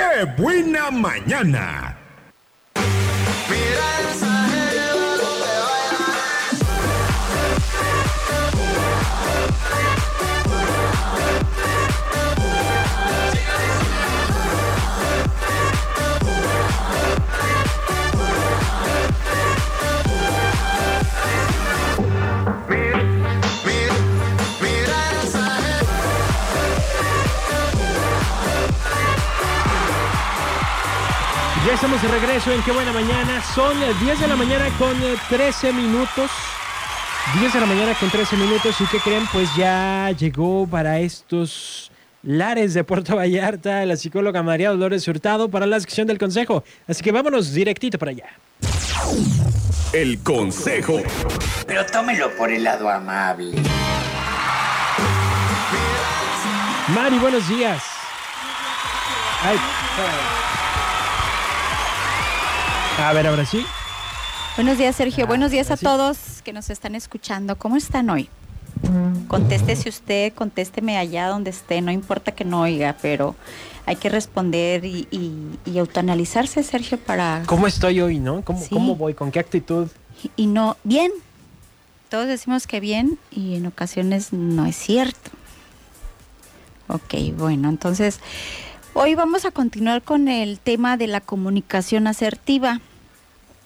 ¡Qué buena mañana! Ya estamos de regreso en Qué Buena Mañana. Son 10 de la mañana con 13 minutos. 10 de la mañana con 13 minutos. ¿Y qué creen? Pues ya llegó para estos lares de Puerto Vallarta la psicóloga María Dolores Hurtado para la sección del consejo. Así que vámonos directito para allá. El consejo. Pero tómelo por el lado amable. Mari, buenos días. Ay, a ver, ahora sí. Buenos días, Sergio. Ah, Buenos días a sí. todos que nos están escuchando. ¿Cómo están hoy? Contéstese usted, contésteme allá donde esté, no importa que no oiga, pero hay que responder y, y- y autoanalizarse, Sergio, para... ¿Cómo estoy hoy, no? ¿Cómo, Sí. ¿Cómo voy? ¿Con qué actitud? Y no, bien. Todos decimos que bien y en ocasiones no es cierto. Ok, bueno, entonces hoy vamos a continuar con el tema de la comunicación asertiva.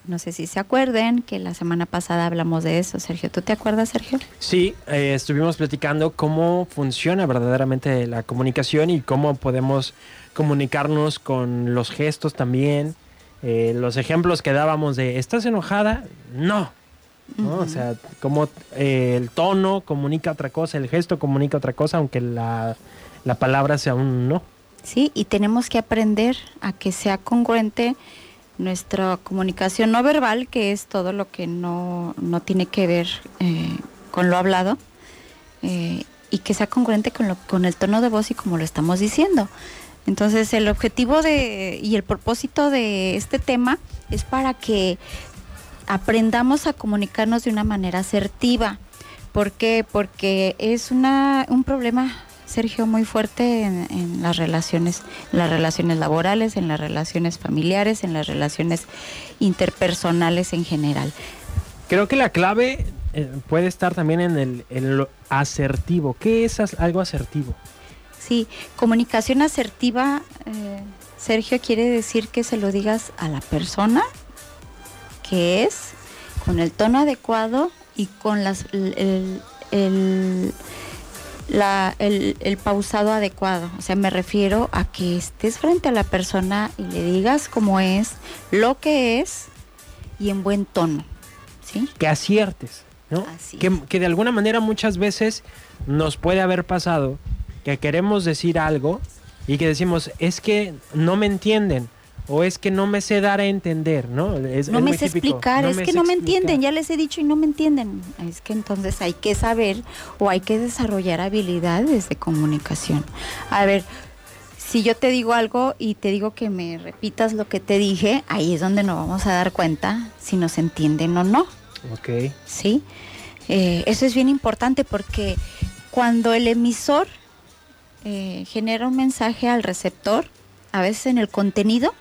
No sé si se acuerden que la semana pasada hablamos de eso, Sergio. ¿Tú te acuerdas, Sergio? Sí, eh, estuvimos platicando cómo funciona verdaderamente la comunicación y cómo podemos comunicarnos con los gestos también. Eh, los ejemplos que dábamos de ¿estás enojada? No. ¿no? O sea, cómo eh, el tono comunica otra cosa, el gesto comunica otra cosa, aunque la, la palabra sea un no. Sí, y tenemos que aprender a que sea congruente nuestra comunicación no verbal, que es todo lo que no, no tiene que ver eh, con lo hablado, eh, y que sea congruente con, lo, con el tono de voz y como lo estamos diciendo. Entonces, el objetivo de, y el propósito de este tema es para que aprendamos a comunicarnos de una manera asertiva. ¿Por qué? Porque es una, un problema, Sergio, muy fuerte en, en las relaciones, en las relaciones laborales, en las relaciones familiares, en las relaciones interpersonales en general. Creo que la clave eh, puede estar también en el en lo asertivo. ¿Qué es algo asertivo? Sí, comunicación asertiva, eh, Sergio, quiere decir que se lo digas a la persona que es, con el tono adecuado y con las, el- el- la- el- el pausado adecuado. O sea, me refiero a que estés frente a la persona y le digas cómo es, lo que es y en buen tono. ¿Sí? que aciertes, ¿no? Así Que, es. que de alguna manera muchas veces nos puede haber pasado que queremos decir algo y que decimos, es que no me entienden o es que no me sé dar a entender, ¿no? Es, no es me sé típico, explicar, es que no me entienden, ya les he dicho y no me entienden. Es que entonces hay que saber o hay que desarrollar habilidades de comunicación. A ver, si yo te digo algo y te digo que me repitas lo que te dije, ahí es donde nos vamos a dar cuenta si nos entienden o no. Ok. ¿sí? Eh, eso es bien importante porque cuando el emisor eh, genera un mensaje al receptor, a veces en el contenido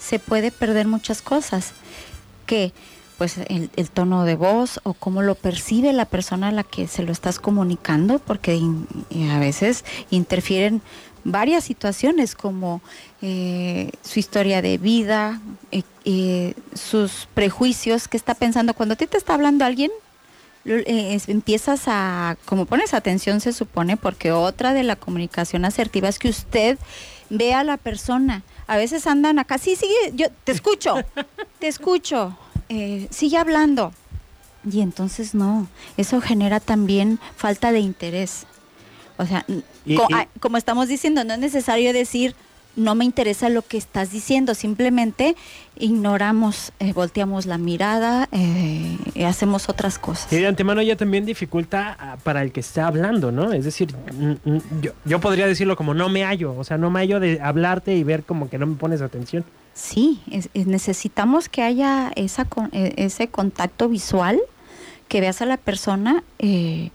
se puede perder muchas cosas, que pues el, el tono de voz o cómo lo percibe la persona a la que se lo estás comunicando, porque y a veces interfieren varias situaciones como eh, su historia de vida, eh, eh, sus prejuicios, qué está pensando. Cuando a ti te está hablando alguien, eh, empiezas a, como pones atención se supone, porque otra de la comunicación asertiva es que usted vea a la persona. A veces andan acá, sí, sigue, yo te escucho, te escucho, eh, sigue hablando. Y entonces no, eso genera también falta de interés. O sea, n- Y- co- y- como estamos diciendo, no es necesario decir no me interesa lo que estás diciendo, simplemente ignoramos, eh, volteamos la mirada eh, y hacemos otras cosas. Y de antemano ya también dificulta ah, para el que está hablando, ¿no? Es decir, mm, mm, yo, yo podría decirlo como no me hallo, o sea, no me hallo de hablarte y ver como que no me pones atención. Sí, es- es- necesitamos que haya esa, con- eh, ese contacto visual, que veas a la persona. eh,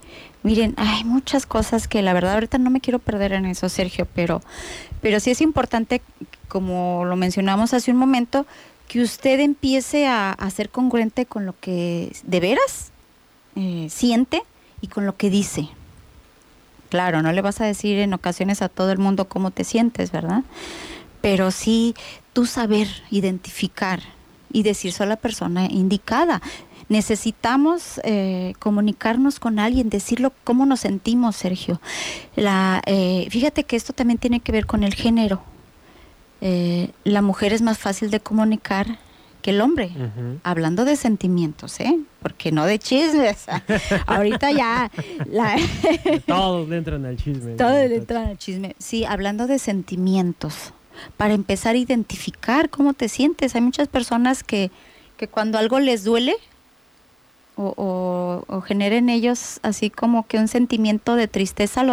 miren, hay muchas cosas que la verdad ahorita no me quiero perder en eso, Sergio, pero, pero sí es importante como lo mencionamos hace un momento, que usted empiece a, ser congruente con lo que de veras eh, siente y con lo que dice. Claro, no le vas a decir en ocasiones a todo el mundo cómo te sientes, ¿verdad? Pero sí tú saber identificar y decirse a la persona indicada. Necesitamos eh, comunicarnos con alguien, decirlo cómo nos sentimos, Sergio. La, eh, fíjate que esto también tiene que ver con el género. Eh, la mujer es más fácil de comunicar que el hombre, hablando de sentimientos, ¿eh? Porque no de chismes. Ahorita ya la, Todos le entran al chisme. todo ¿no? le entra en el chisme. Sí, hablando de sentimientos, para empezar a identificar cómo te sientes. Hay muchas personas que, que cuando algo les duele o, o, o genera en ellos así como que un sentimiento de tristeza,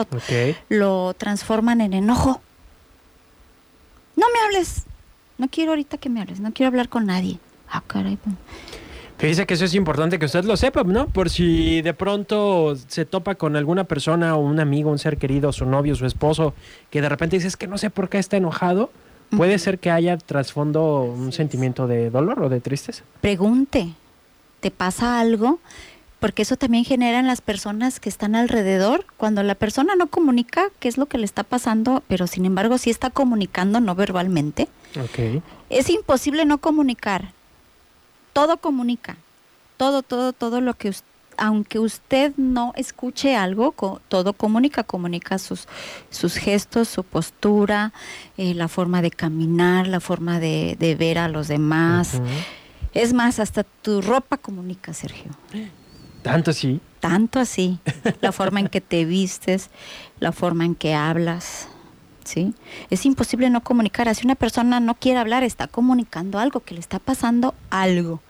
lo transforman en enojo. No me hables. No quiero ahorita que me hables. No quiero hablar con nadie. Ah, caray. pues. Fíjese que eso es importante que usted lo sepa, ¿no? Por si de pronto se topa con alguna persona o un amigo, un ser querido, su novio, su esposo, que de repente dices que no sé por qué está enojado, puede ser que haya trasfondo un sentimiento de dolor o de tristeza. Pregunte. ¿Te pasa algo? Porque eso también genera en las personas que están alrededor. Cuando la persona no comunica qué es lo que le está pasando, pero sin embargo sí está comunicando no verbalmente, es imposible no comunicar. Todo comunica. Todo, todo, todo lo que us- aunque usted no escuche algo, todo comunica, comunica sus, sus gestos, su postura, eh, la forma de caminar, la forma de, de ver a los demás. Ujú. Es más, hasta tu ropa comunica, Sergio. Tanto sí. Tanto así. La forma en que te vistes, la forma en que hablas. ¿Sí? Es imposible no comunicar. Si una persona no quiere hablar, está comunicando algo, que le está pasando algo.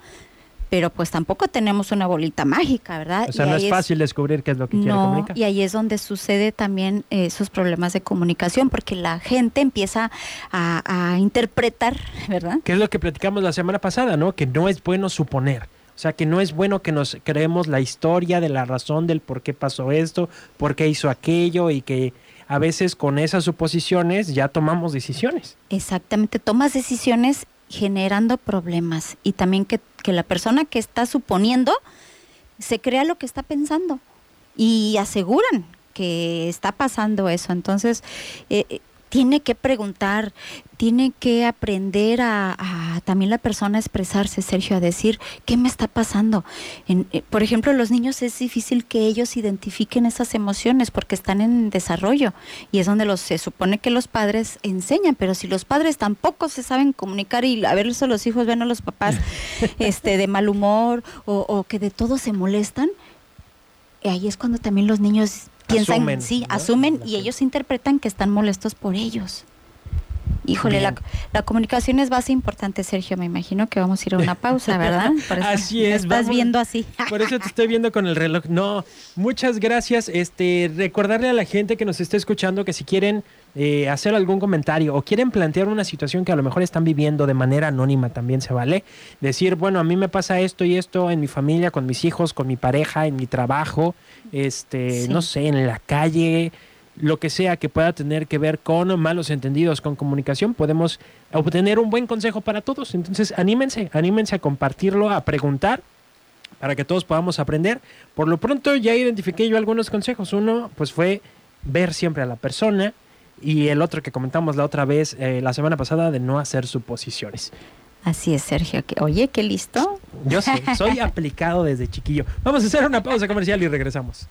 Pero pues tampoco tenemos una bolita mágica, ¿verdad? O sea, Y no es fácil descubrir qué es lo que quiere no, comunicar. y ahí es donde sucede también eh, esos problemas de comunicación, porque la gente empieza a, a interpretar, ¿verdad? Que es lo que platicamos la semana pasada, ¿no? Que no es bueno suponer. O sea, que no es bueno que nos creemos la historia de la razón del por qué pasó esto, por qué hizo aquello y que a veces con esas suposiciones ya tomamos decisiones. Exactamente, tomas decisiones generando problemas y también que, que la persona que está suponiendo se crea lo que está pensando y aseguran que está pasando eso. Entonces, eh, eh, tiene que preguntar, tiene que aprender a, a también la persona a expresarse, Sergio, a decir, ¿qué me está pasando? En- eh, por ejemplo, los niños es difícil que ellos identifiquen esas emociones porque están en desarrollo y es donde los, se supone que los padres enseñan, pero si los padres tampoco se saben comunicar y a veces los hijos ven a los papás este, de mal humor o, o que de todo se molestan, ahí es cuando también los niños piensan, Asumen, sí, ¿no? asumen y ellos interpretan que están molestos por ellos. Híjole, la, la comunicación es base importante, Sergio. Me imagino que vamos a ir a una pausa, ¿verdad? Por eso Así me es, Estás vamos. viendo así. Por eso te estoy viendo con el reloj. No, muchas gracias. Este, recordarle a la gente que nos está escuchando que si quieren eh, hacer algún comentario o quieren plantear una situación que a lo mejor están viviendo de manera anónima, también se vale. Decir, bueno, a mí me pasa esto y esto en mi familia, con mis hijos, con mi pareja, en mi trabajo, este, Sí. no sé, en la calle, lo que sea que pueda tener que ver con malos entendidos, con comunicación, podemos obtener un buen consejo para todos. Entonces, anímense, anímense a compartirlo, a preguntar para que todos podamos aprender. Por lo pronto ya identifiqué yo algunos consejos. Uno, pues fue ver siempre a la persona y el otro que comentamos la otra vez, eh, la semana pasada, de no hacer suposiciones. Así es, Sergio. que- Oye, qué listo. Yo sé, soy aplicado desde chiquillo. Vamos a hacer una pausa comercial y regresamos.